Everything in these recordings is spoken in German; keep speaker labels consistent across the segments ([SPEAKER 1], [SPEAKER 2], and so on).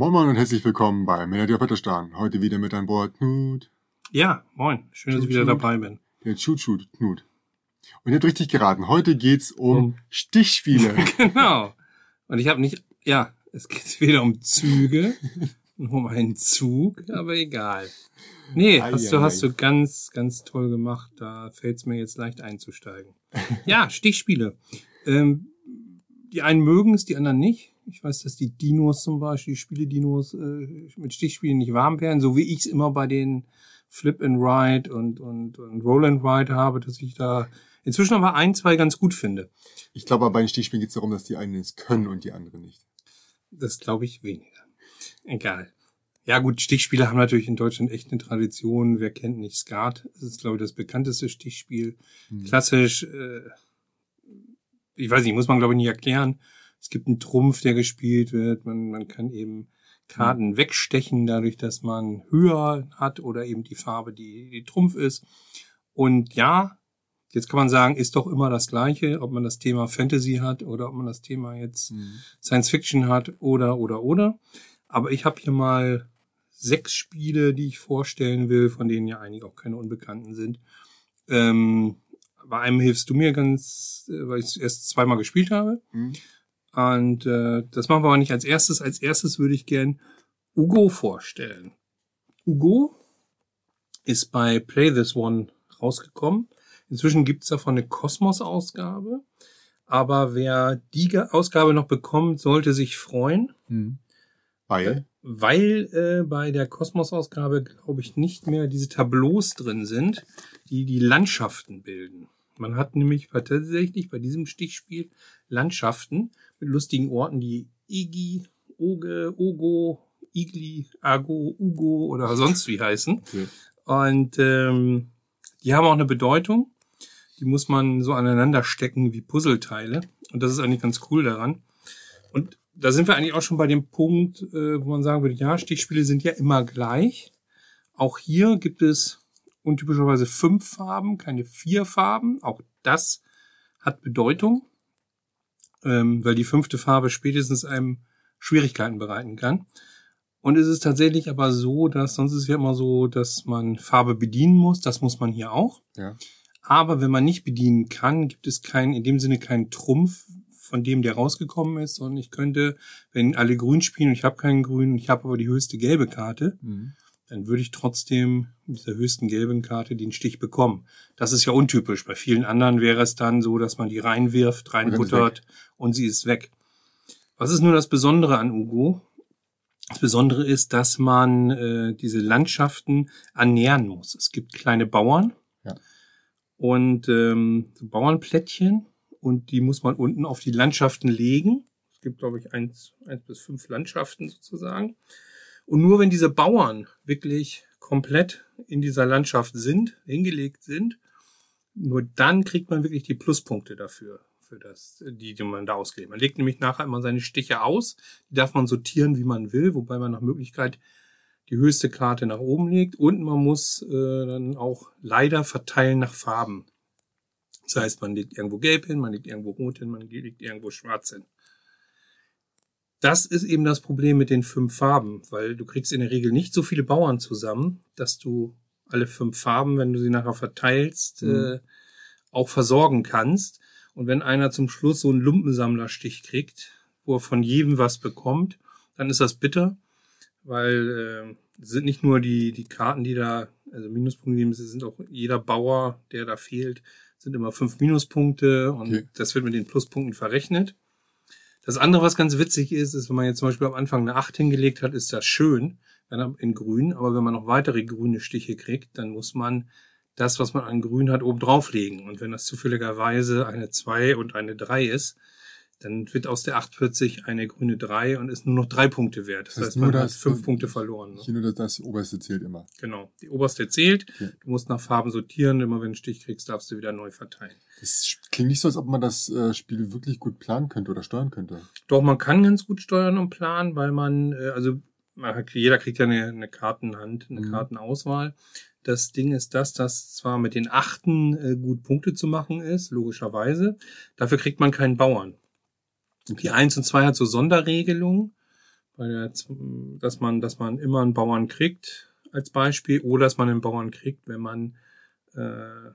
[SPEAKER 1] Moin Moin und herzlich willkommen bei Melody auf Wetterstan. Heute wieder mit an Bord Knut.
[SPEAKER 2] Ja, moin. Schön, dass ich wieder dabei bin.
[SPEAKER 1] Der Chut Knut. Und ihr habt richtig geraten. Heute geht's um,
[SPEAKER 2] Um-
[SPEAKER 1] Stichspiele.
[SPEAKER 2] genau. Und ich habe nicht, ja, es geht wieder um Züge, um einen Zug, aber egal. Nee,
[SPEAKER 1] Ei,
[SPEAKER 2] hast du,
[SPEAKER 1] ei,
[SPEAKER 2] hast
[SPEAKER 1] ei.
[SPEAKER 2] du ganz, ganz toll gemacht. Da fällt es mir jetzt leicht einzusteigen. Ja, Stichspiele. Ähm, die einen mögen es, die anderen nicht. Ich weiß, dass die Dinos zum Beispiel, die Spiele-Dinos, äh, mit Stichspielen nicht warm werden, so wie ich es immer bei den Flip and Ride und, und, und Roll and Ride habe, dass ich da inzwischen aber ein, zwei ganz gut finde.
[SPEAKER 1] Ich glaube, aber bei den Stichspielen geht's darum, dass die einen es können und die anderen nicht.
[SPEAKER 2] Das glaube ich weniger. Egal. Ja gut, Stichspiele haben natürlich in Deutschland echt eine Tradition. Wer kennt nicht Skat? Das ist, glaube ich, das bekannteste Stichspiel.
[SPEAKER 1] Hm.
[SPEAKER 2] Klassisch, äh, ich weiß nicht, muss man, glaube ich, nicht erklären. Es gibt einen Trumpf, der gespielt wird. Man, man kann eben Karten wegstechen, dadurch, dass man höher hat oder eben die Farbe, die, die Trumpf ist. Und ja, jetzt kann man sagen, ist doch immer das Gleiche, ob man das Thema Fantasy hat oder ob man das Thema jetzt
[SPEAKER 1] Hm.
[SPEAKER 2] Science Fiction hat oder oder oder. Aber ich habe hier mal sechs Spiele, die ich vorstellen will, von denen ja einige auch keine Unbekannten sind. Ähm, bei einem hilfst du mir ganz, äh, weil ich es erst zweimal gespielt habe.
[SPEAKER 1] Hm.
[SPEAKER 2] Und äh, das machen wir aber nicht als erstes. Als erstes würde ich gern Ugo vorstellen. Ugo ist bei Play This One rausgekommen. Inzwischen gibt's davon eine Kosmos-Ausgabe. Aber wer die Ausgabe noch bekommt, sollte sich freuen,
[SPEAKER 1] Hm. Weil?
[SPEAKER 2] weil äh, bei der Kosmos-Ausgabe, glaube ich, nicht mehr diese Tableaus drin sind, die die Landschaften bilden. Man hat nämlich tatsächlich bei diesem Stichspiel Landschaften mit lustigen Orten, die Igi, Oge, Ogo, Igli, Ago, Ugo oder sonst wie heißen.
[SPEAKER 1] Okay.
[SPEAKER 2] Und ähm, die haben auch eine Bedeutung. Die muss man so aneinander stecken wie Puzzleteile. Und das ist eigentlich ganz cool daran. Und da sind wir eigentlich auch schon bei dem Punkt, äh, wo man sagen würde, ja, Stichspiele sind ja immer gleich. Auch hier gibt es untypischerweise fünf Farben, keine vier Farben. Auch das hat Bedeutung, ähm, weil die fünfte Farbe spätestens einem Schwierigkeiten bereiten kann. Und es ist tatsächlich aber so, dass sonst ist es ja immer so, dass man Farbe bedienen muss. Das muss man hier auch.
[SPEAKER 1] Ja.
[SPEAKER 2] Aber wenn man nicht bedienen kann, gibt es keinen, in dem Sinne keinen Trumpf von dem, der rausgekommen ist. Und ich könnte, wenn alle grün spielen und ich habe keinen grün, ich habe aber die höchste gelbe Karte,
[SPEAKER 1] Hm.
[SPEAKER 2] Dann würde ich trotzdem mit dieser höchsten gelben Karte den Stich bekommen. Das ist ja untypisch. Bei vielen anderen wäre es dann so, dass man die reinwirft, reinbuttert und sie ist weg. Was ist nur das Besondere an Ugo? Das Besondere ist, dass man äh, diese Landschaften ernähren muss. Es gibt kleine Bauern
[SPEAKER 1] Ja.
[SPEAKER 2] und ähm, so Bauernplättchen und die muss man unten auf die Landschaften legen. Es gibt, glaube ich, eins, eins bis fünf Landschaften sozusagen. Und nur wenn diese Bauern wirklich komplett in dieser Landschaft sind, hingelegt sind, nur dann kriegt man wirklich die Pluspunkte dafür, für das, die, die man da ausgeht. Man legt nämlich nachher immer seine Stiche aus, die darf man sortieren, wie man will, wobei man nach Möglichkeit die höchste Karte nach oben legt und man muss äh, dann auch leider verteilen nach Farben. Das heißt, man legt irgendwo gelb hin, man legt irgendwo rot hin, man legt irgendwo schwarz hin. Das ist eben das Problem mit den fünf Farben, weil du kriegst in der Regel nicht so viele Bauern zusammen, dass du alle fünf Farben, wenn du sie nachher verteilst,
[SPEAKER 1] Mhm.
[SPEAKER 2] äh, auch versorgen kannst. Und wenn einer zum Schluss so einen Lumpensammlerstich kriegt, wo er von jedem was bekommt, dann ist das bitter, weil äh, es sind nicht nur die, die Karten, die da, also Minuspunkte geben, es sind auch jeder Bauer, der da fehlt, sind immer fünf Minuspunkte und
[SPEAKER 1] Okay.
[SPEAKER 2] das wird mit den Pluspunkten verrechnet. Das andere, was ganz witzig ist, ist, wenn man jetzt zum Beispiel am Anfang eine 8 hingelegt hat, ist das schön, dann in grün, aber wenn man noch weitere grüne Stiche kriegt, dann muss man das, was man an grün hat, oben drauflegen. Und wenn das zufälligerweise eine 2 und eine 3 ist, dann wird aus der 840 eine grüne 3 und ist nur noch drei Punkte wert. Das,
[SPEAKER 1] Das heißt
[SPEAKER 2] heißt,
[SPEAKER 1] nur
[SPEAKER 2] man
[SPEAKER 1] das-
[SPEAKER 2] hat fünf Punkte verloren. Ne?
[SPEAKER 1] Nur das, das oberste zählt immer.
[SPEAKER 2] Genau. Die oberste zählt.
[SPEAKER 1] Okay.
[SPEAKER 2] Du musst nach Farben sortieren. Immer wenn du einen Stich kriegst, darfst du wieder neu verteilen.
[SPEAKER 1] Das klingt nicht so, als ob man das äh, Spiel wirklich gut planen könnte oder steuern könnte.
[SPEAKER 2] Doch, man kann ganz gut steuern und planen, weil man, äh, also jeder kriegt ja eine, eine Kartenhand, eine
[SPEAKER 1] Mhm.
[SPEAKER 2] Kartenauswahl. Das Ding ist das, dass zwar mit den Achten äh, gut Punkte zu machen ist, logischerweise. Dafür kriegt man keinen Bauern. Die Eins und Zwei hat so Sonderregelungen. der, dass man, dass man immer einen Bauern kriegt als Beispiel oder dass man einen Bauern kriegt, wenn man äh,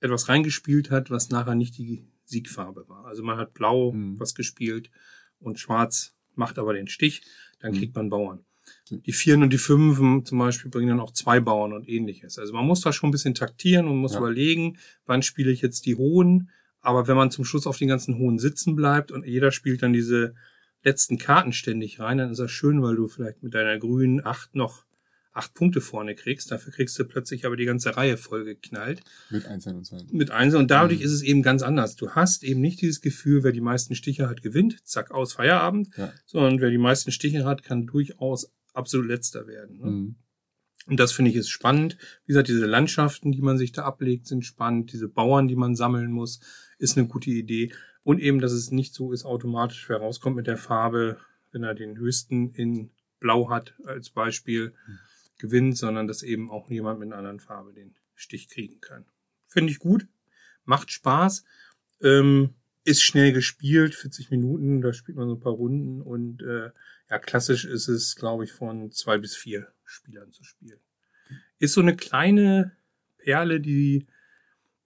[SPEAKER 2] etwas reingespielt hat, was nachher nicht die Siegfarbe war. Also man hat blau
[SPEAKER 1] Mhm.
[SPEAKER 2] was gespielt und schwarz macht aber den Stich, dann
[SPEAKER 1] Mhm.
[SPEAKER 2] kriegt man Bauern.
[SPEAKER 1] Mhm.
[SPEAKER 2] Die Vieren und die Fünfen zum Beispiel bringen dann auch zwei Bauern und ähnliches. Also man muss da schon ein bisschen taktieren und muss
[SPEAKER 1] Ja.
[SPEAKER 2] überlegen, wann spiele ich jetzt die Hohen. Aber wenn man zum Schluss auf den ganzen Hohen sitzen bleibt und jeder spielt dann diese letzten Karten ständig rein, dann ist das schön, weil du vielleicht mit deiner grünen acht noch acht Punkte vorne kriegst. Dafür kriegst du plötzlich aber die ganze Reihe voll geknallt
[SPEAKER 1] Mit Einzelnen und Zwei.
[SPEAKER 2] mit Einzel und dadurch
[SPEAKER 1] Mhm.
[SPEAKER 2] ist es eben ganz anders. Du hast eben nicht dieses Gefühl, wer die meisten Stiche hat, gewinnt, zack, aus Feierabend,
[SPEAKER 1] Ja.
[SPEAKER 2] sondern wer die meisten Stiche hat, kann durchaus absolut letzter werden. Ne?
[SPEAKER 1] Mhm.
[SPEAKER 2] Und das finde ich ist spannend. Wie gesagt, diese Landschaften, die man sich da ablegt, sind spannend. Diese Bauern, die man sammeln muss, ist eine gute Idee. Und eben, dass es nicht so ist, automatisch wer rauskommt mit der Farbe, wenn er den höchsten in Blau hat, als Beispiel,
[SPEAKER 1] Mhm.
[SPEAKER 2] gewinnt, sondern dass eben auch jemand mit einer anderen Farbe den Stich kriegen kann. Finde ich gut. Macht Spaß. Ähm, ist schnell gespielt, 40 Minuten, da spielt man so ein paar Runden und äh, ja, klassisch ist es, glaube ich, von zwei bis vier Spielern zu spielen. Ist so eine kleine Perle, die,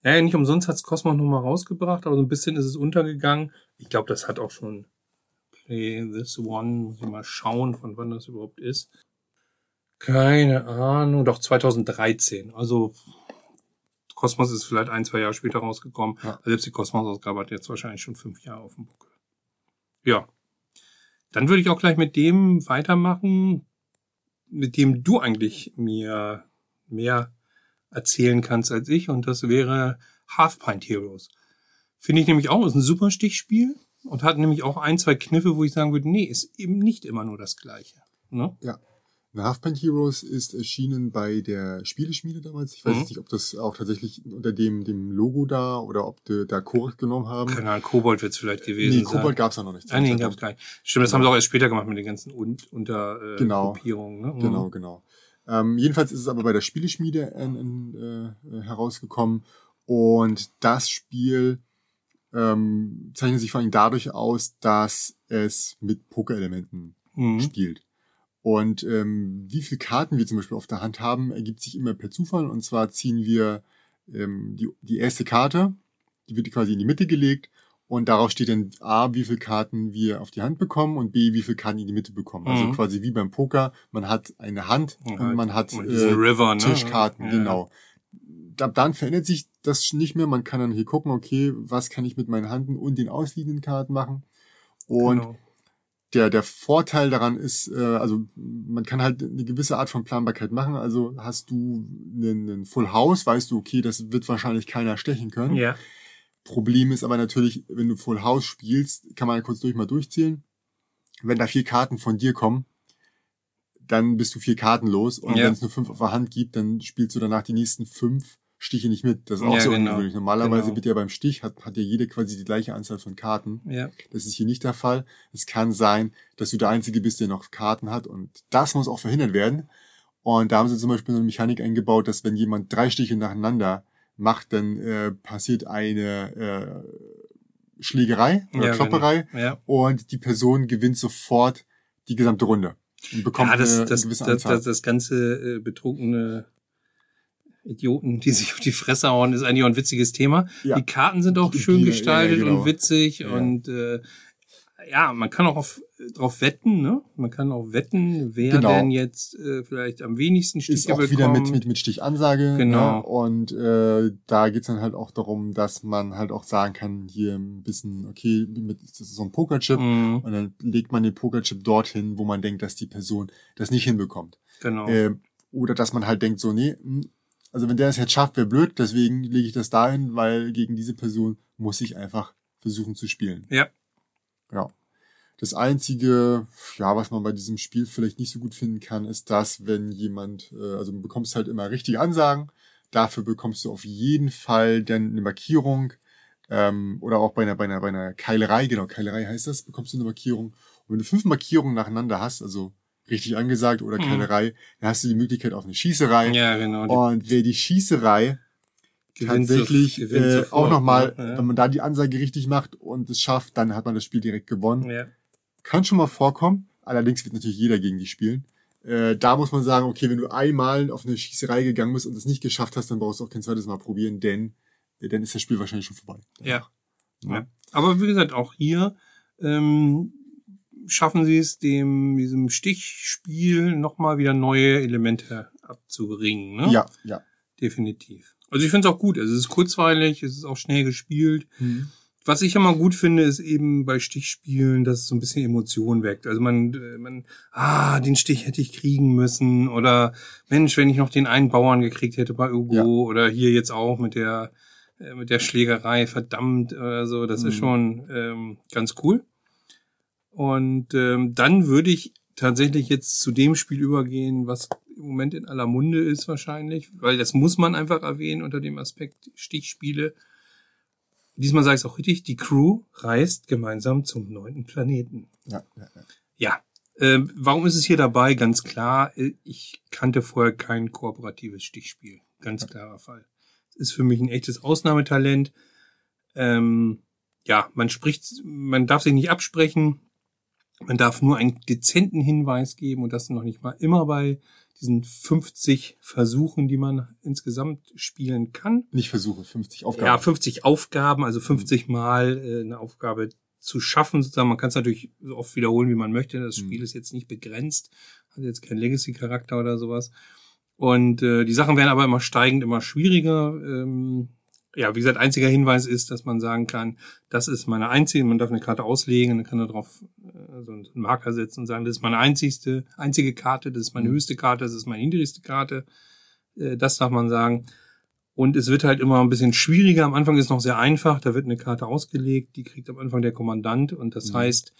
[SPEAKER 2] naja, nicht umsonst hat's Cosmos nochmal rausgebracht, aber so ein bisschen ist es untergegangen. Ich glaube, das hat auch schon Play This One, muss ich mal schauen, von wann das überhaupt ist. Keine Ahnung, doch 2013. Also Cosmos ist vielleicht ein, zwei Jahre später rausgekommen.
[SPEAKER 1] Ja.
[SPEAKER 2] Also selbst die Cosmos-Ausgabe hat jetzt wahrscheinlich schon fünf Jahre auf dem Buckel. Ja. Dann würde ich auch gleich mit dem weitermachen, mit dem du eigentlich mir mehr erzählen kannst als ich. Und das wäre Half Pint Heroes. Finde ich nämlich auch, ist ein super Stichspiel und hat nämlich auch ein, zwei Kniffe, wo ich sagen würde, nee, ist eben nicht immer nur das Gleiche. Ne?
[SPEAKER 1] The Halfpint Heroes ist erschienen bei der Spieleschmiede damals. Ich weiß
[SPEAKER 2] Mhm.
[SPEAKER 1] nicht, ob das auch tatsächlich unter dem, dem Logo da oder ob die da Korit genommen haben.
[SPEAKER 2] Keine Ahnung, Kobold wird es vielleicht gewesen
[SPEAKER 1] nee,
[SPEAKER 2] sein.
[SPEAKER 1] Kobold gab's da noch nicht.
[SPEAKER 2] Ah, nee,
[SPEAKER 1] Zum
[SPEAKER 2] gab's
[SPEAKER 1] Zeitpunkt.
[SPEAKER 2] gar nicht. Stimmt, das haben sie auch erst später gemacht mit den ganzen Un unter äh,
[SPEAKER 1] Genau.
[SPEAKER 2] Ne? Mhm.
[SPEAKER 1] Genau, genau. Ähm, jedenfalls ist es aber bei der Spieleschmiede äh, äh, herausgekommen und das Spiel ähm, zeichnet sich vor allem dadurch aus, dass es mit Pokerelementen
[SPEAKER 2] Mhm.
[SPEAKER 1] spielt. Und ähm, wie viele Karten wir zum Beispiel auf der Hand haben, ergibt sich immer per Zufall. Und zwar ziehen wir ähm, die, die erste Karte, die wird quasi in die Mitte gelegt und darauf steht dann A, wie viele Karten wir auf die Hand bekommen und B, wie viele Karten in die Mitte bekommen. Also
[SPEAKER 2] Mhm.
[SPEAKER 1] quasi wie beim Poker, man hat eine Hand
[SPEAKER 2] Ja,
[SPEAKER 1] und man hat
[SPEAKER 2] und
[SPEAKER 1] äh,
[SPEAKER 2] River, ne?
[SPEAKER 1] Tischkarten,
[SPEAKER 2] Ja.
[SPEAKER 1] genau. Ab dann verändert sich das nicht mehr. Man kann dann hier gucken, okay, was kann ich mit meinen Handen und den ausliegenden Karten machen. Und
[SPEAKER 2] Genau.
[SPEAKER 1] der, der Vorteil daran ist, äh, also man kann halt eine gewisse Art von Planbarkeit machen. Also hast du einen, einen Full House, weißt du, okay, das wird wahrscheinlich keiner stechen können.
[SPEAKER 2] Ja,
[SPEAKER 1] Problem ist aber natürlich, wenn du Full House spielst, kann man kurz durch mal durchzählen. Wenn da vier Karten von dir kommen, dann bist du vier Karten los. Und
[SPEAKER 2] Ja.
[SPEAKER 1] wenn es nur fünf auf der Hand gibt, dann spielst du danach die nächsten fünf Stiche nicht mit. Das ist auch
[SPEAKER 2] Ja,
[SPEAKER 1] so
[SPEAKER 2] genau.
[SPEAKER 1] ungewöhnlich. Normalerweise
[SPEAKER 2] Genau.
[SPEAKER 1] wird ja beim Stich, hat, hat ja jede quasi die gleiche Anzahl von Karten.
[SPEAKER 2] ja.
[SPEAKER 1] Das ist hier nicht der Fall. Es kann sein, dass du der Einzige bist, der noch Karten hat. Und das muss auch verhindert werden. Und da haben sie zum Beispiel so eine Mechanik eingebaut, dass wenn jemand drei Stiche nacheinander macht, dann äh, passiert eine äh, Schlägerei oder
[SPEAKER 2] Ja,
[SPEAKER 1] Klopperei
[SPEAKER 2] Ja,
[SPEAKER 1] und die Person gewinnt sofort die gesamte Runde und bekommt
[SPEAKER 2] ja das,
[SPEAKER 1] eine,
[SPEAKER 2] das,
[SPEAKER 1] eine gewisse
[SPEAKER 2] das,
[SPEAKER 1] Anzahl.
[SPEAKER 2] das, das ganze äh, betrunkene Idioten, die sich auf die Fresse hauen, ist eigentlich auch ein witziges Thema.
[SPEAKER 1] Ja.
[SPEAKER 2] Die Karten sind auch schön
[SPEAKER 1] die-
[SPEAKER 2] gestaltet
[SPEAKER 1] ja, genau.
[SPEAKER 2] und witzig
[SPEAKER 1] Ja.
[SPEAKER 2] und äh, ja, man kann auch auf, drauf wetten, ne? Man kann auch wetten, wer
[SPEAKER 1] Genau.
[SPEAKER 2] denn jetzt äh, vielleicht am wenigsten Stiche
[SPEAKER 1] ist auch
[SPEAKER 2] bekommt.
[SPEAKER 1] wieder mit, mit, mit Stichansage.
[SPEAKER 2] Genau.
[SPEAKER 1] Ne? Und äh, da geht's dann halt auch darum, dass man halt auch sagen kann, hier ein bisschen, okay, mit, das ist so ein Pokerchip.
[SPEAKER 2] Mhm,
[SPEAKER 1] Und dann legt man den Pokerchip dorthin, wo man denkt, dass die Person das nicht hinbekommt.
[SPEAKER 2] genau.
[SPEAKER 1] Ähm, oder dass man halt denkt, so, nee, hm, also wenn der es jetzt schafft, wäre blöd, deswegen lege ich das dahin, weil gegen diese Person muss ich einfach versuchen zu spielen.
[SPEAKER 2] Ja.
[SPEAKER 1] Ja. Das einzige, ja, was man bei diesem Spiel vielleicht nicht so gut finden kann, ist das, wenn jemand, äh, also du bekommst halt immer richtige Ansagen, dafür bekommst du auf jeden Fall dann eine Markierung, ähm, oder auch bei einer, bei einer, bei einer Keilerei, genau, Keilerei heißt das, bekommst du eine Markierung. Und wenn du fünf Markierungen nacheinander hast, also richtig angesagt oder
[SPEAKER 2] Mhm.
[SPEAKER 1] Keilerei, dann hast du die Möglichkeit auf eine Schießerei.
[SPEAKER 2] ja, genau.
[SPEAKER 1] Und wer die Schießerei
[SPEAKER 2] gewinnt
[SPEAKER 1] tatsächlich
[SPEAKER 2] so- gewinnt
[SPEAKER 1] äh, auch nochmal,
[SPEAKER 2] ne?
[SPEAKER 1] wenn man da die Ansage richtig macht und es schafft, dann hat man das Spiel direkt gewonnen.
[SPEAKER 2] Ja. ja.
[SPEAKER 1] Kann schon mal vorkommen, Allerdings wird natürlich jeder gegen die spielen. Äh, da muss man sagen, okay, wenn du einmal auf eine Schießerei gegangen bist und es nicht geschafft hast, dann brauchst du auch kein zweites Mal probieren, denn äh, dann ist das Spiel wahrscheinlich schon vorbei.
[SPEAKER 2] Ja. ja. Aber wie gesagt, auch hier ähm, schaffen sie es, dem diesem Stichspiel nochmal wieder neue Elemente abzuringen. Ne?
[SPEAKER 1] Ja, ja.
[SPEAKER 2] Definitiv. Also ich finde es auch gut. Also es ist kurzweilig, es ist auch schnell gespielt. Mhm. Was ich immer gut finde, ist eben bei Stichspielen, dass es so ein bisschen Emotion weckt. Also man, äh, man, ah, den Stich hätte ich kriegen müssen oder Mensch, wenn ich noch den einen Bauern gekriegt hätte bei Ugo ja. oder hier jetzt auch mit der äh, mit der Schlägerei, verdammt oder so, das mhm. ist schon ähm, ganz cool. Und ähm, dann würde ich tatsächlich jetzt zu dem Spiel übergehen, was im Moment in aller Munde ist wahrscheinlich, weil das muss man einfach erwähnen unter dem Aspekt Stichspiele. Diesmal sage ich es auch richtig, die Crew reist gemeinsam zum neunten Planeten.
[SPEAKER 1] Ja, ja, ja.
[SPEAKER 2] ja. Ähm, warum ist es hier dabei? Ganz klar, äh, ich kannte vorher kein kooperatives Stichspiel. Ganz klarer Fall. Es ist für mich ein echtes Ausnahmetalent. Ähm, ja, man spricht, man darf sich nicht absprechen. Man darf nur einen dezenten Hinweis geben und das noch nicht mal immer bei diesen 50 Versuchen, die man insgesamt spielen kann.
[SPEAKER 1] Nicht Versuche, 50 Aufgaben.
[SPEAKER 2] Ja, 50 Aufgaben, also 50 mhm. Mal äh, eine Aufgabe zu schaffen. Sozusagen, man kann es natürlich so oft wiederholen, wie man möchte. Das Spiel mhm. ist jetzt nicht begrenzt, hat jetzt keinen Legacy-Charakter oder sowas. Und äh, die Sachen werden aber immer steigend, immer schwieriger. Ähm, ja, wie gesagt, einziger Hinweis ist, dass man sagen kann, das ist meine einzige, man darf eine Karte auslegen, dann kann er darauf äh, so einen Marker setzen und sagen, das ist meine einzigste, einzige Karte, das ist meine mhm. höchste Karte, das ist meine niedrigste Karte. Äh, das darf man sagen. Und es wird halt immer ein bisschen schwieriger. Am Anfang ist es noch sehr einfach. Da wird eine Karte ausgelegt, die kriegt am Anfang der Kommandant. Und das mhm. heißt,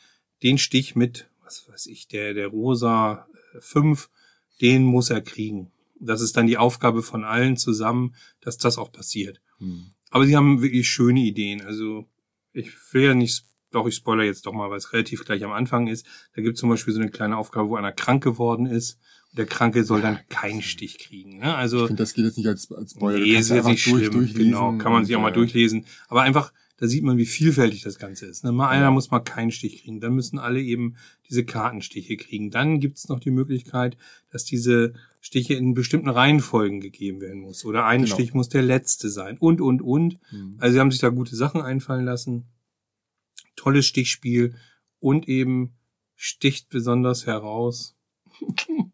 [SPEAKER 2] den Stich mit, was weiß ich, der, der Rosa 5, äh, den muss er kriegen. Das ist dann die Aufgabe von allen zusammen, dass das auch passiert. Hm. Aber sie haben wirklich schöne Ideen. Also ich will ja nicht, doch ich spoiler jetzt doch mal, weil es relativ gleich am Anfang ist. Da gibt es zum Beispiel so eine kleine Aufgabe, wo einer krank geworden ist. Und der Kranke soll dann keinen Stich kriegen. Ne? Also,
[SPEAKER 1] ich finde, das geht jetzt nicht als, als
[SPEAKER 2] Spoiler. Nee, ist jetzt nicht durch, schlimm. Genau, kann man sich auch mal durchlesen. Aber einfach, da sieht man, wie vielfältig das Ganze ist. Ne? Mal einer muss mal keinen Stich kriegen. Dann müssen alle eben diese Kartenstiche kriegen. Dann gibt es noch die Möglichkeit, dass diese Stiche in bestimmten Reihenfolgen gegeben werden muss. Oder ein genau. Stich muss der letzte sein. Und, und, und. Mhm. Also sie haben sich da gute Sachen einfallen lassen. Tolles Stichspiel. Und eben sticht besonders heraus.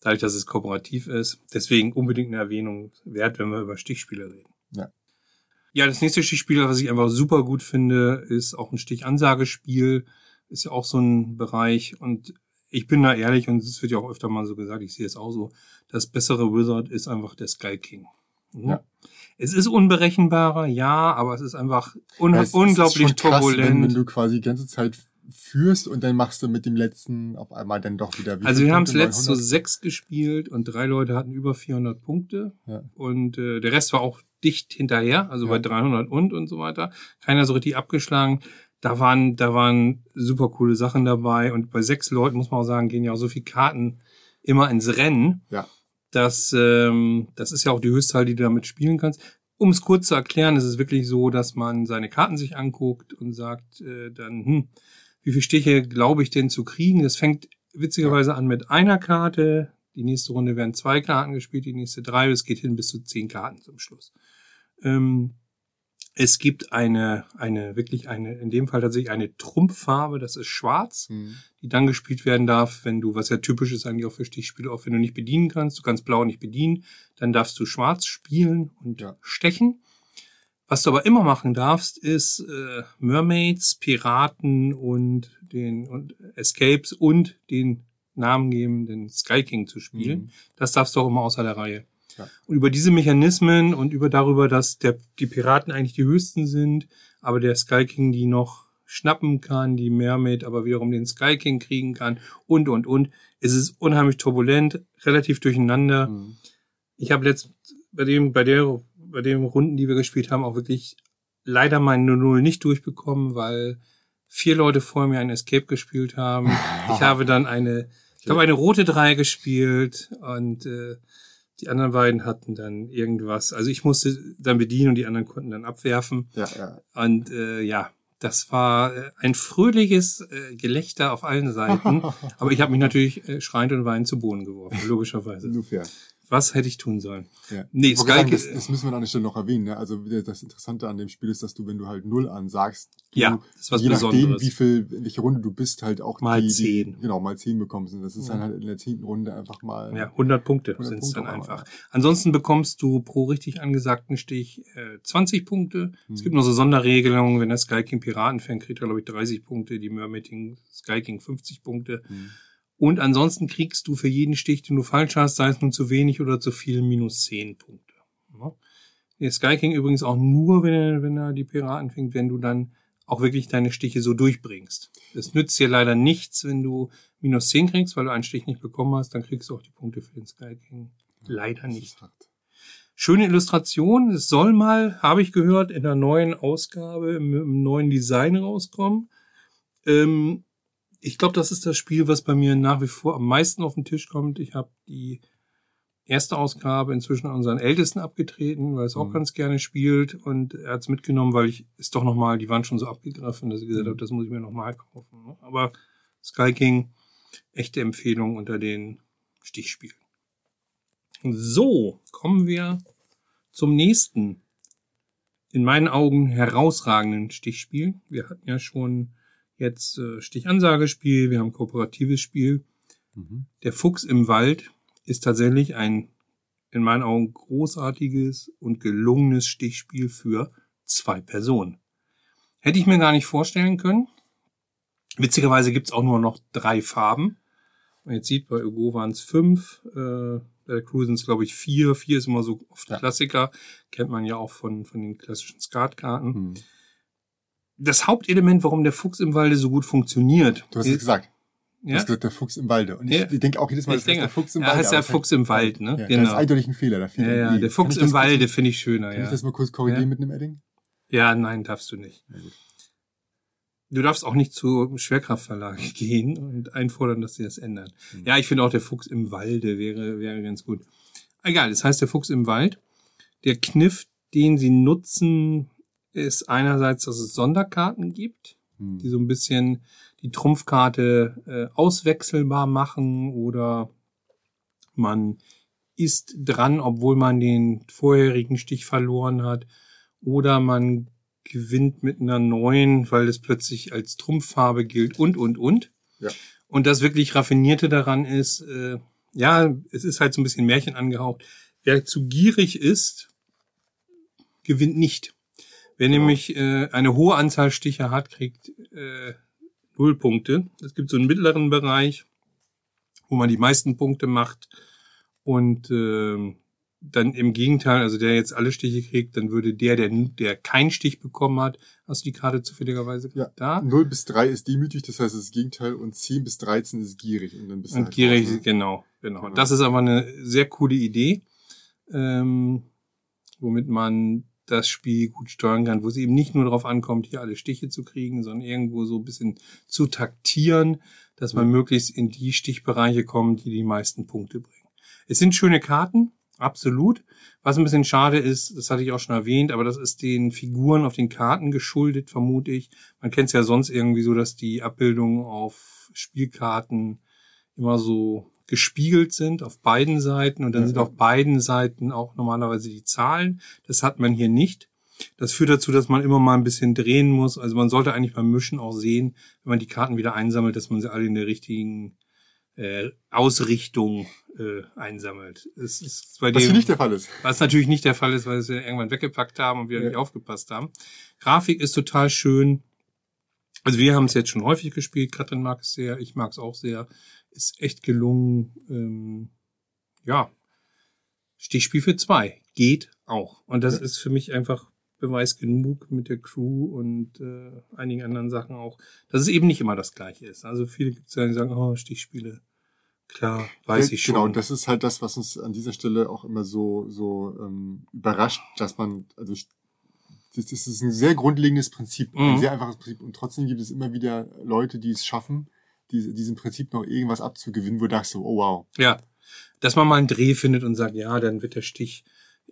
[SPEAKER 2] Dadurch, dass es kooperativ ist. Deswegen unbedingt eine Erwähnung wert, wenn wir über Stichspiele reden.
[SPEAKER 1] Ja.
[SPEAKER 2] Ja, das nächste Stichspiel, was ich einfach super gut finde, ist auch ein Stichansagespiel. Ist ja auch so ein Bereich. Und ich bin da ehrlich und es wird ja auch öfter mal so gesagt, ich sehe es auch so, das bessere Wizard ist einfach der Sky King. Mhm. Ja. Es ist unberechenbarer, ja, aber es ist einfach un ja, es unglaublich ist turbulent. Krass,
[SPEAKER 1] wenn, wenn, du quasi die ganze Zeit führst und dann machst du mit dem letzten auf einmal dann doch wieder.
[SPEAKER 2] Wie also wir haben es letzt so sechs gespielt und drei Leute hatten über 400 Punkte ja. und äh, der Rest war auch dicht hinterher, also ja. bei 300 und und so weiter. Keiner so richtig abgeschlagen da waren, da waren super coole Sachen dabei. Und bei sechs Leuten muss man auch sagen, gehen ja auch so viele Karten immer ins Rennen.
[SPEAKER 1] Ja.
[SPEAKER 2] Das, ähm, das ist ja auch die Höchstzahl, die du damit spielen kannst. Um es kurz zu erklären, ist es wirklich so, dass man seine Karten sich anguckt und sagt äh, dann, hm, wie viele Stiche glaube ich denn zu kriegen? Das fängt witzigerweise an mit einer Karte. Die nächste Runde werden zwei Karten gespielt, die nächste drei. Es geht hin bis zu zehn Karten zum Schluss. Ähm, es gibt eine, eine, wirklich eine, in dem Fall tatsächlich eine Trumpffarbe, das ist schwarz, mhm. die dann gespielt werden darf, wenn du, was ja typisch ist eigentlich auch für Stichspiele, auch wenn du nicht bedienen kannst, du kannst blau nicht bedienen, dann darfst du schwarz spielen und ja. stechen. Was du aber immer machen darfst, ist äh, Mermaids, Piraten und den und Escapes und den namengebenden Sky King zu spielen. Mhm. Das darfst du auch immer außer der Reihe. Ja. Und über diese Mechanismen und über darüber, dass der, die Piraten eigentlich die höchsten sind, aber der Sky King die noch schnappen kann, die Mermaid aber wiederum den Sky King kriegen kann und, und, und. Es ist unheimlich turbulent, relativ durcheinander. Mhm. Ich habe letzt bei dem, bei der, bei den Runden, die wir gespielt haben, auch wirklich leider mein 0-0 nicht durchbekommen, weil vier Leute vor mir ein Escape gespielt haben. ich habe dann eine, ich habe eine rote 3 gespielt und äh, die anderen beiden hatten dann irgendwas. Also ich musste dann bedienen und die anderen konnten dann abwerfen.
[SPEAKER 1] Ja, ja.
[SPEAKER 2] Und äh, ja, Das war äh, ein fröhliches äh, Gelächter auf allen Seiten. aber ich habe mich natürlich äh, schreiend und weinend zu Boden geworfen, logischerweise.
[SPEAKER 1] Fair.
[SPEAKER 2] Was hätte ich tun sollen?
[SPEAKER 1] Ja.
[SPEAKER 2] Nee,
[SPEAKER 1] wollte sagen,
[SPEAKER 2] Sky,
[SPEAKER 1] das, das müssen wir an der Stelle noch erwähnen. Ne? Also das Interessante an dem Spiel ist, dass du, wenn du halt null ansagst, du,
[SPEAKER 2] Ja, das was
[SPEAKER 1] je nachdem,
[SPEAKER 2] Besonderes.
[SPEAKER 1] wie viel, in welche Runde du bist, halt auch
[SPEAKER 2] Mal
[SPEAKER 1] die, die,
[SPEAKER 2] zehn.
[SPEAKER 1] genau mal zehn bekommst. Und das ist
[SPEAKER 2] Ja.
[SPEAKER 1] dann halt in der zehnten Runde einfach mal.
[SPEAKER 2] Ja, 100 Punkte
[SPEAKER 1] 100
[SPEAKER 2] sind es dann einfach. Ansonsten bekommst du pro richtig angesagten Stich äh, 20 Punkte. Es
[SPEAKER 1] Hm.
[SPEAKER 2] gibt noch so Sonderregelungen, wenn der Sky King Piraten fängt, kriegt er, glaube ich, 30 Punkte, die Mermaid Sky King 50 Punkte.
[SPEAKER 1] Hm.
[SPEAKER 2] Und ansonsten kriegst du für jeden Stich, den du falsch hast, sei es nun zu wenig oder zu viel, minus 10 Punkte. Ja. Der Sky King übrigens auch nur, wenn er, wenn er die Piraten fängt, wenn du dann auch wirklich deine Stiche so durchbringst. Es nützt dir leider nichts, wenn du minus 10 kriegst, weil du einen Stich nicht bekommen hast, dann kriegst du auch die Punkte für den Sky King. Leider nicht. Schöne Illustration. Es soll mal, habe ich gehört, in der neuen Ausgabe, im, im neuen Design rauskommen. Ähm, ich glaube, das ist das Spiel, was bei mir nach wie vor am meisten auf den Tisch kommt. Ich habe die erste Ausgabe inzwischen an unseren Ältesten abgetreten, weil es auch
[SPEAKER 1] Mhm.
[SPEAKER 2] ganz gerne spielt. Und er hat es mitgenommen, weil ich es doch nochmal, die waren schon so abgegriffen, dass ich gesagt
[SPEAKER 1] Mhm.
[SPEAKER 2] habe, das muss ich mir nochmal kaufen. ne? Aber Sky King, echte Empfehlung unter den Stichspielen. So, kommen wir zum nächsten, in meinen Augen herausragenden Stichspiel. Wir hatten ja schon jetzt äh, Stichansagespiel, wir haben kooperatives Spiel.
[SPEAKER 1] Mhm.
[SPEAKER 2] Der Fuchs im Wald ist tatsächlich ein in meinen Augen großartiges und gelungenes Stichspiel für zwei Personen. Hätte ich mir gar nicht vorstellen können. Witzigerweise gibt's auch nur noch drei Farben. Man jetzt sieht, bei Hugo waren es fünf, äh, bei der Crew sind es, glaube ich, vier. Vier ist immer so oft
[SPEAKER 1] Ja.
[SPEAKER 2] Klassiker. Kennt man ja auch von, von den klassischen Skatkarten.
[SPEAKER 1] Hm.
[SPEAKER 2] Das Hauptelement, warum der Fuchs im Walde so gut funktioniert.
[SPEAKER 1] Du hast es gesagt. Du
[SPEAKER 2] ja?
[SPEAKER 1] hast gesagt, der Fuchs im Walde. Und
[SPEAKER 2] Ja.
[SPEAKER 1] ich, ich denke auch jedes Mal, das der Fuchs im
[SPEAKER 2] ja,
[SPEAKER 1] Walde.
[SPEAKER 2] heißt ja
[SPEAKER 1] aber
[SPEAKER 2] Fuchs im Wald, ne?
[SPEAKER 1] Ja, Das
[SPEAKER 2] Genau.
[SPEAKER 1] ist eindeutig ein Fehler. Da
[SPEAKER 2] Ja, ja, der Fuchs im
[SPEAKER 1] das
[SPEAKER 2] Walde finde ich schöner,
[SPEAKER 1] kann
[SPEAKER 2] ja.
[SPEAKER 1] ich das mal kurz korrigieren
[SPEAKER 2] Ja.
[SPEAKER 1] mit einem Edding?
[SPEAKER 2] Ja, nein, darfst du nicht. Du darfst auch nicht zu Schwerkraftverlage gehen und einfordern, dass sie das ändern.
[SPEAKER 1] Mhm.
[SPEAKER 2] Ja, ich finde auch der Fuchs im Walde wäre, wäre ganz gut. Egal, das heißt der Fuchs im Wald. Der Kniff, den sie nutzen, ist einerseits, dass es Sonderkarten gibt,
[SPEAKER 1] Hm.
[SPEAKER 2] die so ein bisschen die Trumpfkarte äh, auswechselbar machen oder man ist dran, obwohl man den vorherigen Stich verloren hat oder man gewinnt mit einer neuen, weil es plötzlich als Trumpffarbe gilt und, und, und.
[SPEAKER 1] Ja.
[SPEAKER 2] Und das wirklich Raffinierte daran ist, äh, ja, es ist halt so ein bisschen Märchen angehaucht. Wer zu gierig ist, gewinnt nicht. Wer
[SPEAKER 1] Genau.
[SPEAKER 2] nämlich äh, eine hohe Anzahl Stiche hat, kriegt äh, null Punkte. Es gibt so einen mittleren Bereich, wo man die meisten Punkte macht. Und ähm, dann im Gegenteil, also der jetzt alle Stiche kriegt, dann würde der, der, der keinen Stich bekommen hat, hast du die Karte zufälligerweise
[SPEAKER 1] Ja.
[SPEAKER 2] da?
[SPEAKER 1] 0 bis 3 ist demütig, das heißt das Gegenteil, und 10 bis 13 ist gierig. Und, dann bist
[SPEAKER 2] Und
[SPEAKER 1] halt
[SPEAKER 2] gierig,
[SPEAKER 1] raus, ne?
[SPEAKER 2] genau, genau.
[SPEAKER 1] Genau.
[SPEAKER 2] Das ist aber eine sehr coole Idee, ähm, womit man das Spiel gut steuern kann, wo es eben nicht nur darauf ankommt, hier alle Stiche zu kriegen, sondern irgendwo so ein bisschen zu taktieren, dass man möglichst in die Stichbereiche kommt, die die meisten Punkte bringen. Es sind schöne Karten, absolut. Was ein bisschen schade ist, das hatte ich auch schon erwähnt, aber das ist den Figuren auf den Karten geschuldet, vermute ich. Man kennt es ja sonst irgendwie so, dass die Abbildungen auf Spielkarten immer so gespiegelt sind auf beiden Seiten und dann
[SPEAKER 1] Ja,
[SPEAKER 2] sind auf beiden Seiten auch normalerweise die Zahlen. Das hat man hier nicht. Das führt dazu, dass man immer mal ein bisschen drehen muss. Also man sollte eigentlich beim Mischen auch sehen, wenn man die Karten wieder einsammelt, dass man sie alle in der richtigen äh, Ausrichtung äh, einsammelt. Es ist bei
[SPEAKER 1] Was
[SPEAKER 2] dem,
[SPEAKER 1] hier nicht der Fall ist.
[SPEAKER 2] was natürlich nicht der Fall ist, weil sie irgendwann weggepackt haben und wir
[SPEAKER 1] Ja.
[SPEAKER 2] nicht aufgepasst haben. Grafik ist total schön. Also wir haben es jetzt schon häufig gespielt. Katrin mag es sehr, ich mag es auch sehr. Ist echt gelungen. Ähm, ja, Stichspiel für zwei. Geht auch. Und das
[SPEAKER 1] Ja.
[SPEAKER 2] ist für mich einfach Beweis genug mit der Crew und äh, einigen anderen Sachen auch, dass es eben nicht immer das Gleiche ist. Also viele gibt es ja, die sagen, oh, Stichspiele. Klar, weiß
[SPEAKER 1] Ja,
[SPEAKER 2] ich schon.
[SPEAKER 1] Genau, und das ist halt das, was uns an dieser Stelle auch immer so, so ähm, überrascht, dass man, also das, das ist ein sehr grundlegendes Prinzip, ein
[SPEAKER 2] Mhm.
[SPEAKER 1] sehr einfaches Prinzip. Und trotzdem gibt es immer wieder Leute, die es schaffen, diese, diesem Prinzip noch irgendwas abzugewinnen, wo du dachtest so, oh wow.
[SPEAKER 2] Ja, dass man mal einen Dreh findet und sagt, ja, dann wird der Stich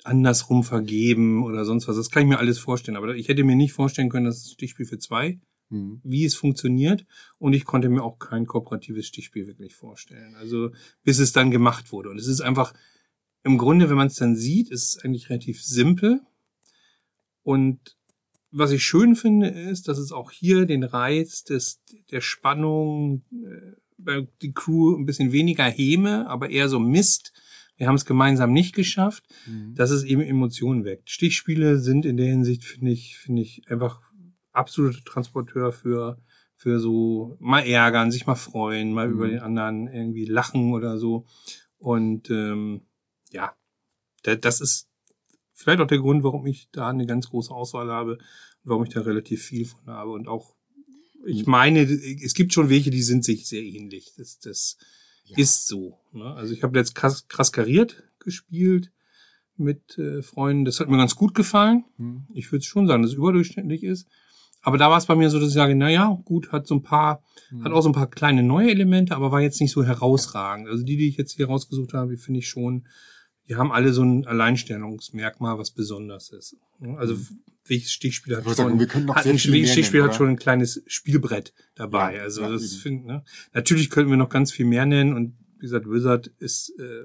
[SPEAKER 2] andersrum vergeben oder sonst was. Das kann ich mir alles vorstellen. Aber ich hätte mir nicht vorstellen können, dass das Stichspiel für zwei
[SPEAKER 1] Mhm.
[SPEAKER 2] wie es funktioniert. Und ich konnte mir auch kein kooperatives Stichspiel wirklich vorstellen. Also bis es dann gemacht wurde. Und es ist einfach, im Grunde, wenn man es dann sieht, ist es eigentlich relativ simpel. Und was ich schön finde, ist, dass es auch hier den Reiz des, der Spannung, äh, bei die Crew ein bisschen weniger Häme, aber eher so Mist. Wir haben es gemeinsam nicht geschafft,
[SPEAKER 1] Mhm.
[SPEAKER 2] dass es eben Emotionen weckt. Stichspiele sind in der Hinsicht, finde ich, finde ich einfach absolute Transporteur für, für so mal ärgern, sich mal freuen, mal
[SPEAKER 1] Mhm.
[SPEAKER 2] über den anderen irgendwie lachen oder so. Und ähm, ja, da- das ist vielleicht auch der Grund, warum ich da eine ganz große Auswahl habe und warum ich da relativ viel von habe. Und auch, ich
[SPEAKER 1] Mhm.
[SPEAKER 2] meine, es gibt schon welche, die sind sich sehr ähnlich. Das, das
[SPEAKER 1] Ja.
[SPEAKER 2] ist so. Ne? Also ich habe jetzt krass, krass kariert gespielt mit äh, Freunden. Das hat mir ganz gut gefallen.
[SPEAKER 1] Mhm.
[SPEAKER 2] Ich würde schon sagen, dass es überdurchschnittlich ist. Aber da war es bei mir so, dass ich sage, na ja, gut, hat so ein paar,
[SPEAKER 1] Mhm.
[SPEAKER 2] hat auch so ein paar kleine neue Elemente, aber war jetzt nicht so herausragend. Also die, die ich jetzt hier rausgesucht habe, die finde ich schon, die haben alle so ein Alleinstellungsmerkmal, was besonders ist. Also welches Stichspiel hat
[SPEAKER 1] wollte sagen,
[SPEAKER 2] schon,
[SPEAKER 1] wir können noch
[SPEAKER 2] hat ein Stichspiel
[SPEAKER 1] nennen,
[SPEAKER 2] hat schon ein kleines Spielbrett dabei.
[SPEAKER 1] Ja,
[SPEAKER 2] also
[SPEAKER 1] ja,
[SPEAKER 2] das
[SPEAKER 1] eben.
[SPEAKER 2] find, ne? Natürlich könnten wir noch ganz viel mehr nennen und wie gesagt, Wizard ist äh,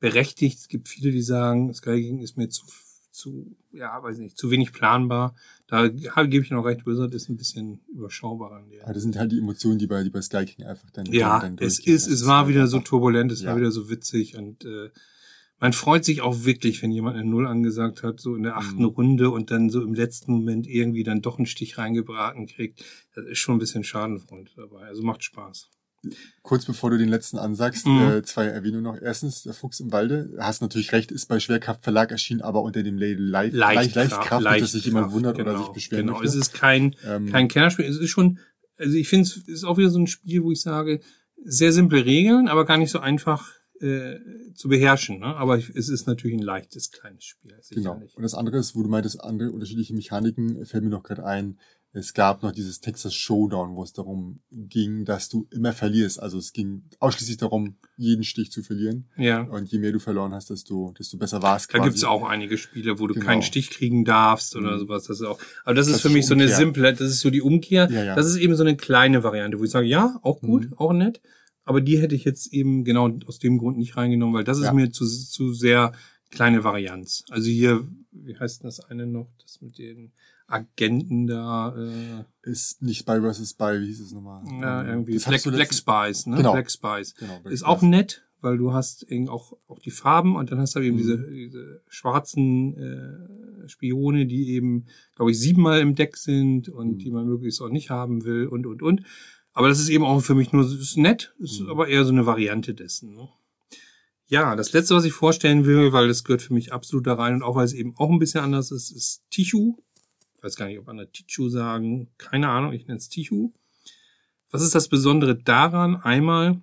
[SPEAKER 2] berechtigt. Es gibt viele, die sagen, Skyking ist mir zu, zu, ja, weiß nicht, zu wenig planbar. Da gebe ich noch recht, Wizard ist ein bisschen überschaubarer.
[SPEAKER 1] Ja, das sind halt die Emotionen, die bei, die bei Sky King einfach dann,
[SPEAKER 2] ja,
[SPEAKER 1] dann
[SPEAKER 2] es
[SPEAKER 1] durchgehen.
[SPEAKER 2] ist, es war
[SPEAKER 1] halt
[SPEAKER 2] wieder so turbulent, es
[SPEAKER 1] Ja.
[SPEAKER 2] war wieder so witzig und äh, man freut sich auch wirklich, wenn jemand eine Null angesagt hat, so in der achten
[SPEAKER 1] Mhm.
[SPEAKER 2] Runde und dann so im letzten Moment irgendwie dann doch einen Stich reingebraten kriegt. Das ist schon ein bisschen Schadenfreude dabei. Also macht Spaß.
[SPEAKER 1] Kurz bevor du den letzten ansagst,
[SPEAKER 2] Mhm.
[SPEAKER 1] äh, zwei Erwähnungen noch. Erstens, der Fuchs im Walde. Hast natürlich recht, ist bei Schwerkraft Verlag erschienen, aber unter dem Label Leicht, Leicht, Leichtkraft, nicht, dass sich jemand wundert oder sich beschweren
[SPEAKER 2] Genau,
[SPEAKER 1] möchte.
[SPEAKER 2] es ist kein,
[SPEAKER 1] Ähm,
[SPEAKER 2] kein Kennerspiel. Es ist schon, also ich finde, es ist auch wieder so ein Spiel, wo ich sage, sehr simple Regeln, aber gar nicht so einfach äh, zu beherrschen. Ne? Aber es ist natürlich ein leichtes, kleines Spiel.
[SPEAKER 1] Genau. Und das andere ist, wo du meintest, andere unterschiedliche Mechaniken, fällt mir noch gerade ein. Es gab noch dieses Texas Showdown, wo es darum ging, dass du immer verlierst. Also es ging ausschließlich darum, jeden Stich zu verlieren.
[SPEAKER 2] Ja.
[SPEAKER 1] Und je mehr du verloren hast, desto, desto besser war es
[SPEAKER 2] Da
[SPEAKER 1] quasi.
[SPEAKER 2] gibt's auch einige Spiele, wo du
[SPEAKER 1] Genau.
[SPEAKER 2] keinen Stich kriegen darfst oder
[SPEAKER 1] Mhm.
[SPEAKER 2] sowas. Das ist auch, aber das ist
[SPEAKER 1] Das
[SPEAKER 2] für
[SPEAKER 1] ist
[SPEAKER 2] mich so eine
[SPEAKER 1] Umkehr.
[SPEAKER 2] simple, das ist so die Umkehr.
[SPEAKER 1] Ja, ja.
[SPEAKER 2] Das ist eben so eine kleine Variante, wo ich sage, ja, auch gut,
[SPEAKER 1] Mhm.
[SPEAKER 2] auch nett. Aber die hätte ich jetzt eben genau aus dem Grund nicht reingenommen, weil das ist
[SPEAKER 1] Ja.
[SPEAKER 2] mir zu, zu sehr kleine Varianz. Also hier, wie heißt denn das eine noch? Das mit den Agenten da, äh,
[SPEAKER 1] Ist nicht bei versus bei, wie hieß es nochmal?
[SPEAKER 2] ja,
[SPEAKER 1] Ähm,
[SPEAKER 2] irgendwie Black, Black Spice, ne?
[SPEAKER 1] Genau.
[SPEAKER 2] Black Spice.
[SPEAKER 1] Genau, Black
[SPEAKER 2] Ist auch nett, weil du hast eben auch, auch die Farben und dann hast du eben
[SPEAKER 1] Mhm.
[SPEAKER 2] diese, diese schwarzen äh, Spione, die eben, glaube ich, siebenmal im Deck sind und
[SPEAKER 1] Mhm.
[SPEAKER 2] die man möglichst auch nicht haben will und, und, und. Aber das ist eben auch für mich nur, ist nett, ist
[SPEAKER 1] Mhm.
[SPEAKER 2] aber eher so eine Variante dessen. Ne? Ja, das letzte, was ich vorstellen will, weil das gehört für mich absolut da rein und auch weil es eben auch ein bisschen anders ist, ist Tichu. Ich weiß gar nicht, ob andere Tichu sagen. Keine Ahnung, ich nenne es Tichu. Was ist das Besondere daran? Einmal,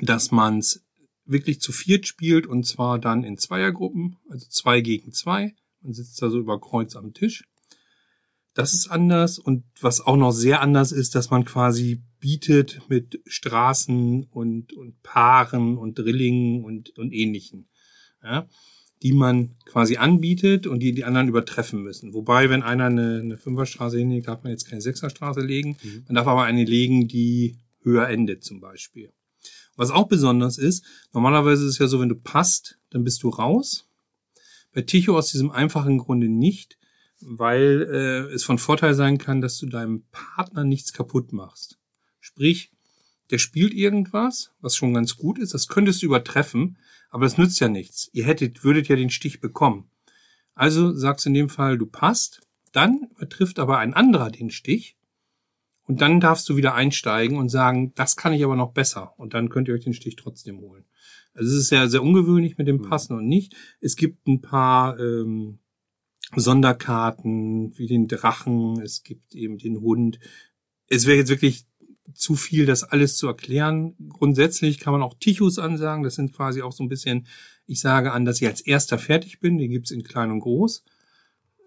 [SPEAKER 2] dass man es wirklich zu viert spielt und zwar dann in Zweiergruppen, also zwei gegen zwei. Man sitzt da so über Kreuz am Tisch. Das ist anders und was auch noch sehr anders ist, dass man quasi bietet mit Straßen und, und Paaren und Drillingen und, und ähnlichen, ja, die man quasi anbietet und die die anderen übertreffen müssen. Wobei, wenn einer eine, eine Fünferstraße hinlegt, darf man jetzt keine Sechserstraße legen.
[SPEAKER 1] Mhm.
[SPEAKER 2] Man darf aber eine legen, die höher endet zum Beispiel. Was auch besonders ist, normalerweise ist es ja so, wenn du passt, dann bist du raus. Bei Ticho aus diesem einfachen Grunde nicht, weil äh, es von Vorteil sein kann, dass du deinem Partner nichts kaputt machst. Sprich, der spielt irgendwas, was schon ganz gut ist, das könntest du übertreffen, aber das nützt ja nichts. Ihr hättet, würdet ja den Stich bekommen. Also sagst du in dem Fall, du passt, dann übertrifft aber ein anderer den Stich und dann darfst du wieder einsteigen und sagen, das kann ich aber noch besser. Und dann könnt ihr euch den Stich trotzdem holen. Also es ist sehr, sehr ungewöhnlich mit dem
[SPEAKER 1] Mhm.
[SPEAKER 2] Passen und nicht. Es gibt ein paar ähm, Sonderkarten wie den Drachen, es gibt eben den Hund. Es wäre jetzt wirklich zu viel, das alles zu erklären. Grundsätzlich kann man auch Tichus ansagen. Das sind quasi auch so ein bisschen, ich sage an, dass ich als erster fertig bin. Den gibt's in klein und groß.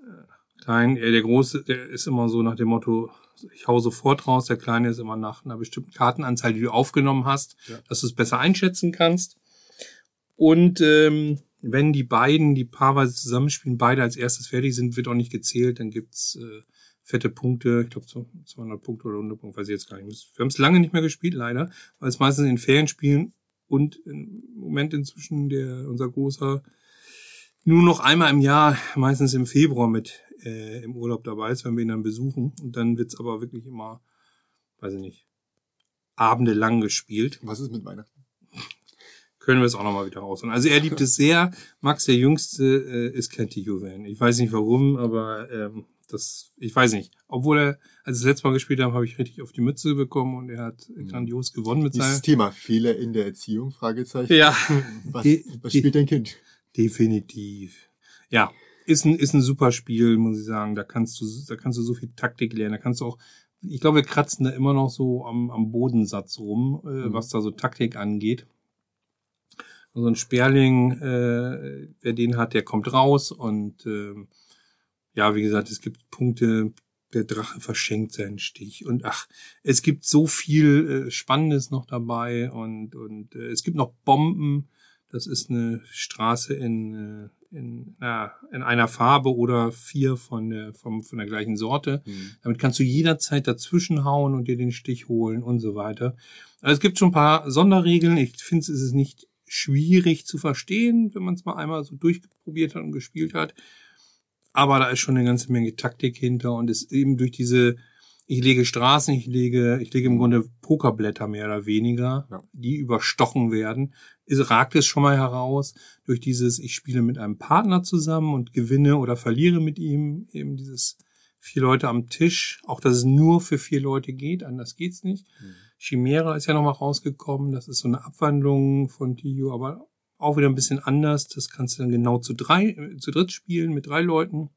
[SPEAKER 2] Äh, Klein, äh, der große, der ist immer so nach dem Motto, ich hau sofort raus. Der kleine ist immer nach einer bestimmten Kartenanzahl, die du aufgenommen hast,
[SPEAKER 1] Ja.
[SPEAKER 2] dass du es besser einschätzen kannst. Und ähm, wenn die beiden, die paarweise zusammenspielen, beide als erstes fertig sind, wird auch nicht gezählt, dann gibt's äh, fette Punkte, ich glaube 200 Punkte oder 100 Punkte, weiß ich jetzt gar nicht. Wir haben es lange nicht mehr gespielt, leider, weil es meistens in Ferien spielen und im Moment inzwischen der unser großer nur noch einmal im Jahr, meistens im Februar mit äh, im Urlaub dabei ist, wenn wir ihn dann besuchen. Und dann wird's aber wirklich immer, weiß ich nicht, Abende lang gespielt.
[SPEAKER 1] Was ist mit Weihnachten?
[SPEAKER 2] Können wir es auch nochmal wieder rausholen. Also er liebt es sehr. Max, der Jüngste, äh, ist kein Tijo-Fan. Ich weiß nicht warum, aber ähm, das, ich weiß nicht. Obwohl er, als wir das letzte Mal gespielt haben, habe ich richtig auf die Mütze bekommen und er hat
[SPEAKER 1] Mhm.
[SPEAKER 2] grandios gewonnen mit seinem.
[SPEAKER 1] Thema Fehler in der Erziehung, Fragezeichen.
[SPEAKER 2] Ja,
[SPEAKER 1] Was,
[SPEAKER 2] Die-
[SPEAKER 1] was spielt dein Kind?
[SPEAKER 2] definitiv. Ja, ist ein, ist ein super Spiel, muss ich sagen. Da kannst du, da kannst du so viel Taktik lernen. Da kannst du auch, ich glaube, wir kratzen da immer noch so am, am Bodensatz rum, äh,
[SPEAKER 1] Mhm.
[SPEAKER 2] was da so Taktik angeht. So ein Sperling, äh, wer den hat, der kommt raus und ähm, ja, wie gesagt, es gibt Punkte, der Drache verschenkt seinen Stich und ach, es gibt so viel äh, Spannendes noch dabei und und äh, es gibt noch Bomben. Das ist eine Straße in äh, in, na, in einer Farbe oder vier von der vom, von der gleichen Sorte.
[SPEAKER 1] Hm.
[SPEAKER 2] Damit kannst du jederzeit dazwischen hauen und dir den Stich holen und so weiter. Also es gibt schon ein paar Sonderregeln. Ich finde, es ist nicht schwierig zu verstehen, wenn man es mal einmal so durchprobiert hat und gespielt hat. Aber da ist schon eine ganze Menge Taktik hinter und ist eben durch diese, ich lege Straßen, ich lege, ich lege im Grunde Pokerblätter mehr oder weniger,
[SPEAKER 1] Ja.
[SPEAKER 2] die überstochen werden. Ist, ragt es schon mal heraus durch dieses, ich spiele mit einem Partner zusammen und gewinne oder verliere mit ihm, eben dieses vier Leute am Tisch, auch dass es nur für vier Leute geht, anders geht's nicht.
[SPEAKER 1] Mhm.
[SPEAKER 2] Chimera ist ja noch mal rausgekommen, das ist so eine Abwandlung von Tio, aber auch wieder ein bisschen anders. Das kannst du dann genau zu drei, zu dritt spielen mit drei Leuten.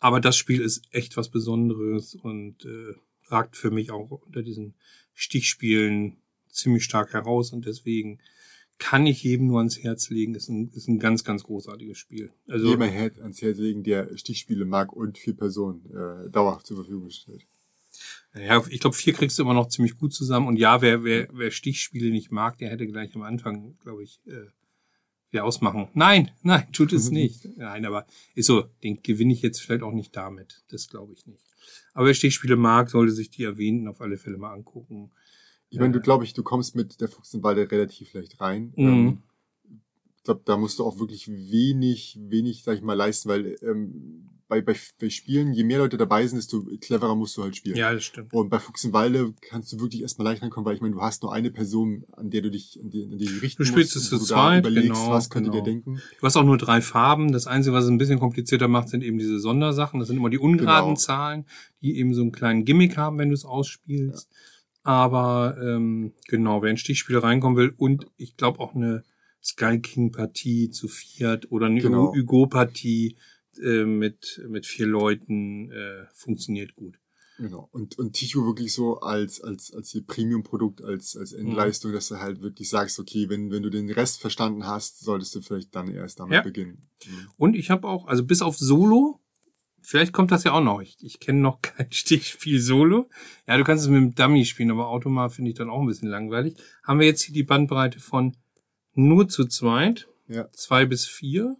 [SPEAKER 2] Aber das Spiel ist echt was Besonderes und äh, ragt für mich auch unter diesen Stichspielen ziemlich stark heraus und deswegen kann ich jedem nur ans Herz legen. Ist ein, ist ein ganz, ganz großartiges Spiel. Also
[SPEAKER 1] Herz ans Herz legen, der Stichspiele mag und vier Personen äh, dauerhaft zur Verfügung stellt.
[SPEAKER 2] Ja, ich glaube, vier kriegst du immer noch ziemlich gut zusammen. Und ja, wer, wer, wer Stichspiele nicht mag, der hätte gleich am Anfang, glaube ich, äh, wieder ausmachen. Nein, nein, tut es nicht. Nein, aber ist so, den gewinne ich jetzt vielleicht auch nicht damit. Das glaube ich nicht. Aber wer Stichspiele mag, sollte sich die erwähnten auf alle Fälle mal angucken.
[SPEAKER 1] Ich meine, du
[SPEAKER 2] Ja.
[SPEAKER 1] glaube ich, du kommst mit der Fuchsenwalde relativ leicht rein.
[SPEAKER 2] Mhm.
[SPEAKER 1] Ähm, ich glaube, da musst du auch wirklich wenig, wenig, sag ich mal, leisten, weil ähm, bei, bei, bei Spielen, je mehr Leute dabei sind, desto cleverer musst du halt spielen.
[SPEAKER 2] Ja, das stimmt.
[SPEAKER 1] Und bei Fuchsenwalde kannst du wirklich erstmal leicht reinkommen, weil ich meine, du hast nur eine Person, an der du dich, an die, an die du richten
[SPEAKER 2] Du spielst
[SPEAKER 1] musst,
[SPEAKER 2] es zu zweit,
[SPEAKER 1] überlegst,
[SPEAKER 2] genau,
[SPEAKER 1] was könnte
[SPEAKER 2] genau.
[SPEAKER 1] der denken.
[SPEAKER 2] Du hast auch nur drei Farben. Das Einzige, was es ein bisschen komplizierter macht, sind eben diese Sondersachen. Das sind immer die ungeraden
[SPEAKER 1] Genau.
[SPEAKER 2] Zahlen, die eben so einen kleinen Gimmick haben, wenn du es ausspielst. Aber ähm, genau, wer in Stichspiele reinkommen will und ich glaube auch eine Sky King Partie zu viert oder eine
[SPEAKER 1] Genau.
[SPEAKER 2] Hugo Partie äh, mit mit vier Leuten äh, funktioniert gut.
[SPEAKER 1] Genau. Und, und Ticho wirklich so als, als, als hier Premium-Produkt, als, als
[SPEAKER 2] Mhm.
[SPEAKER 1] Endleistung, dass du halt wirklich sagst, okay, wenn, wenn du den Rest verstanden hast, solltest du vielleicht dann erst damit
[SPEAKER 2] Ja.
[SPEAKER 1] beginnen. Mhm.
[SPEAKER 2] Und ich habe auch, also bis auf Solo, vielleicht kommt das ja auch noch. Ich, ich kenne noch kein Stichspiel Solo. Ja, du kannst es mit dem Dummy spielen, aber Automat finde ich dann auch ein bisschen langweilig. Haben wir jetzt hier die Bandbreite von nur zu zweit,
[SPEAKER 1] Ja.
[SPEAKER 2] zwei bis vier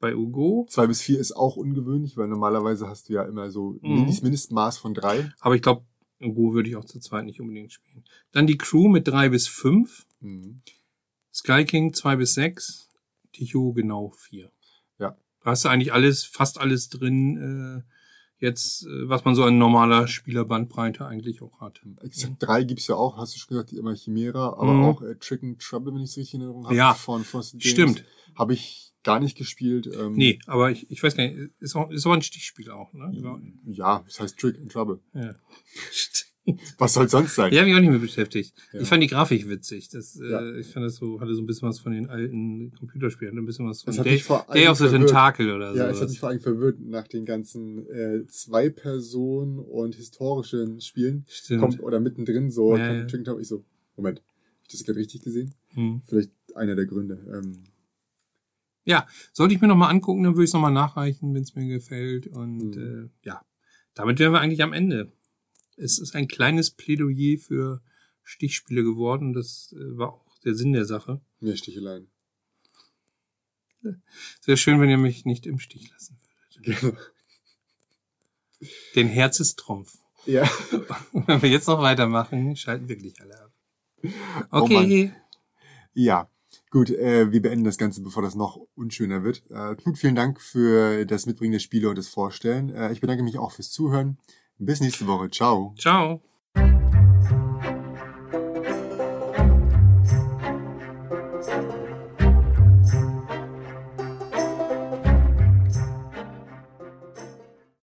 [SPEAKER 2] bei Ugo.
[SPEAKER 1] Zwei bis vier ist auch ungewöhnlich, weil normalerweise hast du ja immer so
[SPEAKER 2] Mhm.
[SPEAKER 1] Mindest, Mindestmaß von drei.
[SPEAKER 2] Aber ich glaube, Ugo würde ich auch zu zweit nicht unbedingt spielen. Dann die Crew mit drei bis fünf,
[SPEAKER 1] Mhm.
[SPEAKER 2] Sky King zwei bis sechs, Ticho genau vier.
[SPEAKER 1] Ja.
[SPEAKER 2] Da hast du eigentlich alles, fast alles drin, äh, jetzt, äh, was man so an normaler Spielerbandbreite eigentlich auch hat.
[SPEAKER 1] Exakt drei gibt's ja auch, hast du schon gesagt, immer Chimera, aber
[SPEAKER 2] Mhm.
[SPEAKER 1] auch äh, Chicken Trouble, wenn ich es richtig in Erinnerung habe.
[SPEAKER 2] Ja.
[SPEAKER 1] Von Frosted
[SPEAKER 2] Stimmt.
[SPEAKER 1] Habe ich gar nicht gespielt. Ähm,
[SPEAKER 2] Nee, aber ich, ich weiß gar nicht, ist, auch, ist aber ein Stichspiel auch, ne?
[SPEAKER 1] Ja, das heißt Trick and Trouble.
[SPEAKER 2] Ja.
[SPEAKER 1] Was soll sonst sein?
[SPEAKER 2] Die habe ich auch nicht mehr beschäftigt.
[SPEAKER 1] Ja.
[SPEAKER 2] Ich fand die Grafik witzig. Das,
[SPEAKER 1] Ja.
[SPEAKER 2] äh, ich fand das so, hatte so ein bisschen was von den alten Computerspielen, ein bisschen was von
[SPEAKER 1] Es hat
[SPEAKER 2] Day, Day
[SPEAKER 1] allem
[SPEAKER 2] of the
[SPEAKER 1] verwirrt.
[SPEAKER 2] Tentacle oder
[SPEAKER 1] Ja, es hat mich vor allem verwirrt nach den ganzen äh, Zwei-Personen- und historischen Spielen.
[SPEAKER 2] Stimmt.
[SPEAKER 1] Kommt oder mittendrin so,
[SPEAKER 2] Ja, ja.
[SPEAKER 1] Ich so, Moment, hab ich das gerade richtig gesehen?
[SPEAKER 2] Hm.
[SPEAKER 1] Vielleicht einer der Gründe. Ähm,
[SPEAKER 2] Ja, sollte ich mir nochmal angucken, dann würde ich es nochmal nachreichen, wenn es mir gefällt. Und
[SPEAKER 1] Mhm.
[SPEAKER 2] äh, ja, damit wären wir eigentlich am Ende. Es ist ein kleines Plädoyer für Stichspiele geworden. Das äh, war auch der Sinn der Sache.
[SPEAKER 1] mehr Sticheleien.
[SPEAKER 2] Sehr schön, wenn ihr mich nicht im Stich lassen würdet.
[SPEAKER 1] Genau.
[SPEAKER 2] Den Herz ist Trumpf.
[SPEAKER 1] Ja.
[SPEAKER 2] Wenn wir jetzt noch weitermachen, schalten wirklich alle ab.
[SPEAKER 1] Oh
[SPEAKER 2] Okay.
[SPEAKER 1] Ja. Gut, äh, wir beenden das Ganze, bevor das noch unschöner wird. Äh, Knut, vielen Dank für das Mitbringen der Spiele und das Vorstellen. Äh, ich bedanke mich auch fürs Zuhören. Bis nächste Woche. Ciao.
[SPEAKER 2] Ciao.